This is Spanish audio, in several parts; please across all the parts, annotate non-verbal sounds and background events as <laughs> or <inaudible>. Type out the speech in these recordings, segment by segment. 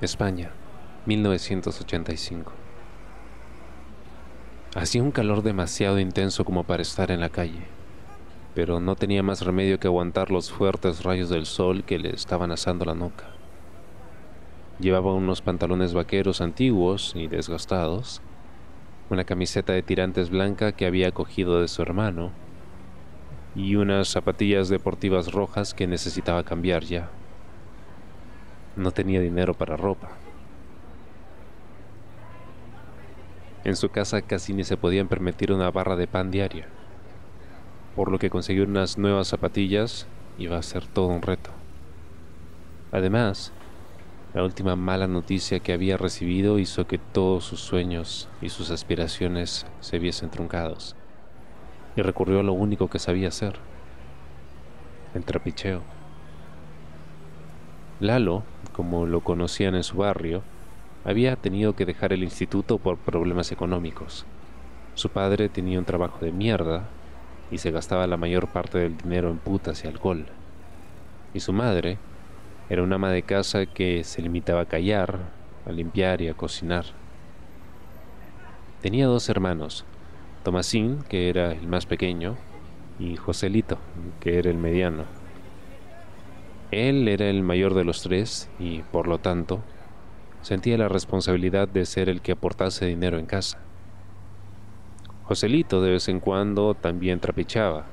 España, 1985. Hacía un calor demasiado intenso como para estar en la calle, pero no tenía más remedio que aguantar los fuertes rayos del sol que le estaban asando la nuca. Llevaba unos pantalones vaqueros antiguos y desgastados, una camiseta de tirantes blanca que había cogido de su hermano y unas zapatillas deportivas rojas que necesitaba cambiar ya. No tenía dinero para ropa. En su casa casi ni se podían permitir una barra de pan diaria, por lo que conseguir unas nuevas zapatillas iba a ser todo un reto. Además, la última mala noticia que había recibido hizo que todos sus sueños y sus aspiraciones se viesen truncados, y recurrió a lo único que sabía hacer, el trapicheo. Lalo, como lo conocían en su barrio, había tenido que dejar el instituto por problemas económicos. Su padre tenía un trabajo de mierda y se gastaba la mayor parte del dinero en putas y alcohol. Y su madre era una ama de casa que se limitaba a callar, a limpiar y a cocinar. Tenía dos hermanos, Tomasín, que era el más pequeño, y Joselito, que era el mediano. Él era el mayor de los tres y, por lo tanto, sentía la responsabilidad de ser el que aportase dinero en casa. Joselito de vez en cuando también trapichaba,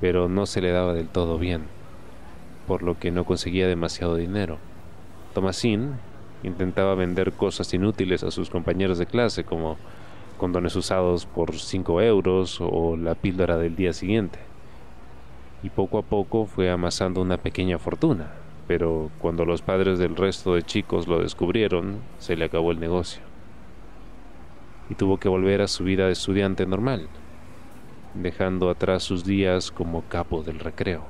pero no se le daba del todo bien, por lo que no conseguía demasiado dinero. Tomasín intentaba vender cosas inútiles a sus compañeros de clase, como condones usados por 5 euros o la píldora del día siguiente y poco a poco fue amasando una pequeña fortuna, pero cuando los padres del resto de chicos lo descubrieron, se le acabó el negocio. Y tuvo que volver a su vida de estudiante normal, dejando atrás sus días como capo del recreo.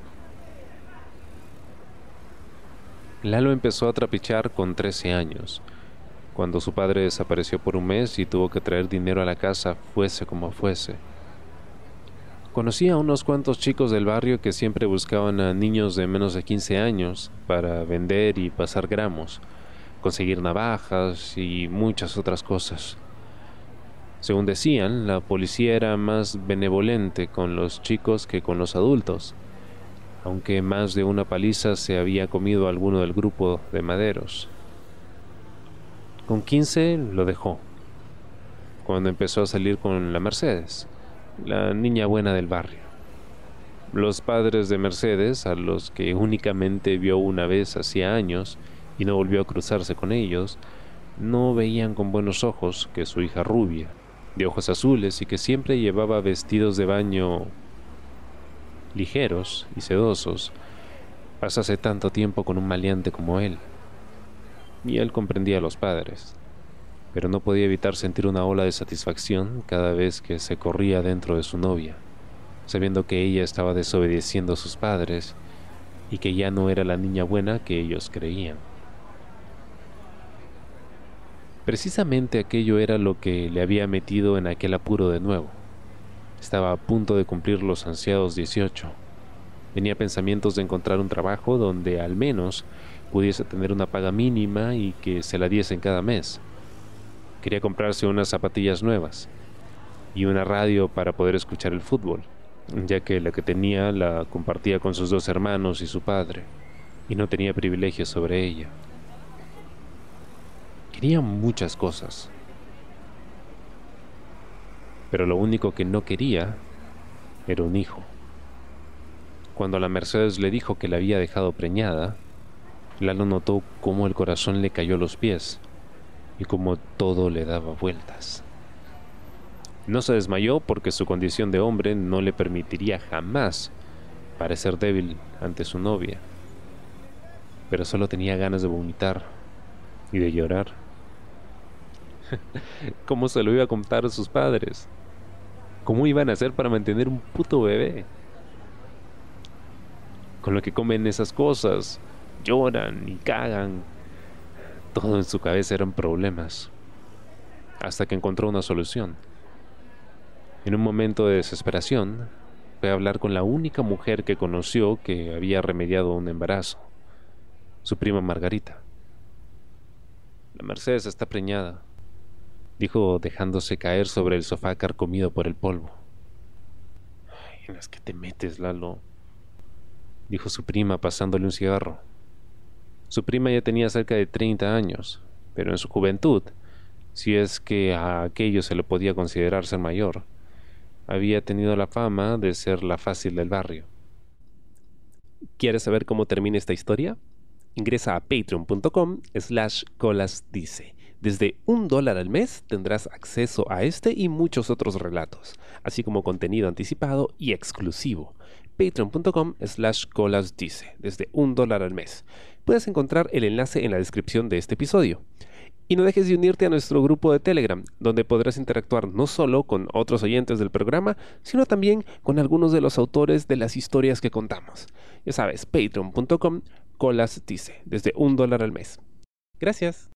Lalo empezó a trapichar con 13 años, cuando su padre desapareció por un mes y tuvo que traer dinero a la casa fuese como fuese. Conocí a unos cuantos chicos del barrio que siempre buscaban a niños de menos de 15 años para vender y pasar gramos, conseguir navajas y muchas otras cosas. Según decían, la policía era más benevolente con los chicos que con los adultos, aunque más de una paliza se había comido alguno del grupo de maderos. Con 15 lo dejó, cuando empezó a salir con la Mercedes la niña buena del barrio. Los padres de Mercedes, a los que únicamente vio una vez hacía años y no volvió a cruzarse con ellos, no veían con buenos ojos que su hija rubia, de ojos azules y que siempre llevaba vestidos de baño ligeros y sedosos, pasase tanto tiempo con un maleante como él. Y él comprendía a los padres pero no podía evitar sentir una ola de satisfacción cada vez que se corría dentro de su novia, sabiendo que ella estaba desobedeciendo a sus padres y que ya no era la niña buena que ellos creían. Precisamente aquello era lo que le había metido en aquel apuro de nuevo. Estaba a punto de cumplir los ansiados 18. Tenía pensamientos de encontrar un trabajo donde al menos pudiese tener una paga mínima y que se la diesen cada mes Quería comprarse unas zapatillas nuevas y una radio para poder escuchar el fútbol, ya que la que tenía la compartía con sus dos hermanos y su padre, y no tenía privilegios sobre ella. Quería muchas cosas, pero lo único que no quería era un hijo. Cuando la Mercedes le dijo que la había dejado preñada, Lalo notó cómo el corazón le cayó a los pies y como todo le daba vueltas. No se desmayó porque su condición de hombre no le permitiría jamás parecer débil ante su novia, pero solo tenía ganas de vomitar y de llorar. <laughs> ¿Cómo se lo iba a contar a sus padres? ¿Cómo iban a hacer para mantener un puto bebé? Con lo que comen esas cosas, lloran y cagan todo en su cabeza eran problemas, hasta que encontró una solución. En un momento de desesperación, fue a hablar con la única mujer que conoció que había remediado un embarazo, su prima Margarita. La Mercedes está preñada, dijo dejándose caer sobre el sofá carcomido por el polvo. en las que te metes, Lalo, dijo su prima pasándole un cigarro. Su prima ya tenía cerca de 30 años, pero en su juventud, si es que a aquello se le podía considerar ser mayor, había tenido la fama de ser la fácil del barrio. ¿Quieres saber cómo termina esta historia? Ingresa a patreon.com slash colasdice. Desde un dólar al mes tendrás acceso a este y muchos otros relatos, así como contenido anticipado y exclusivo. Patreon.com slash colasdice, desde un dólar al mes. Puedes encontrar el enlace en la descripción de este episodio. Y no dejes de unirte a nuestro grupo de Telegram, donde podrás interactuar no solo con otros oyentes del programa, sino también con algunos de los autores de las historias que contamos. Ya sabes, patreon.com colas dice, desde un dólar al mes. Gracias.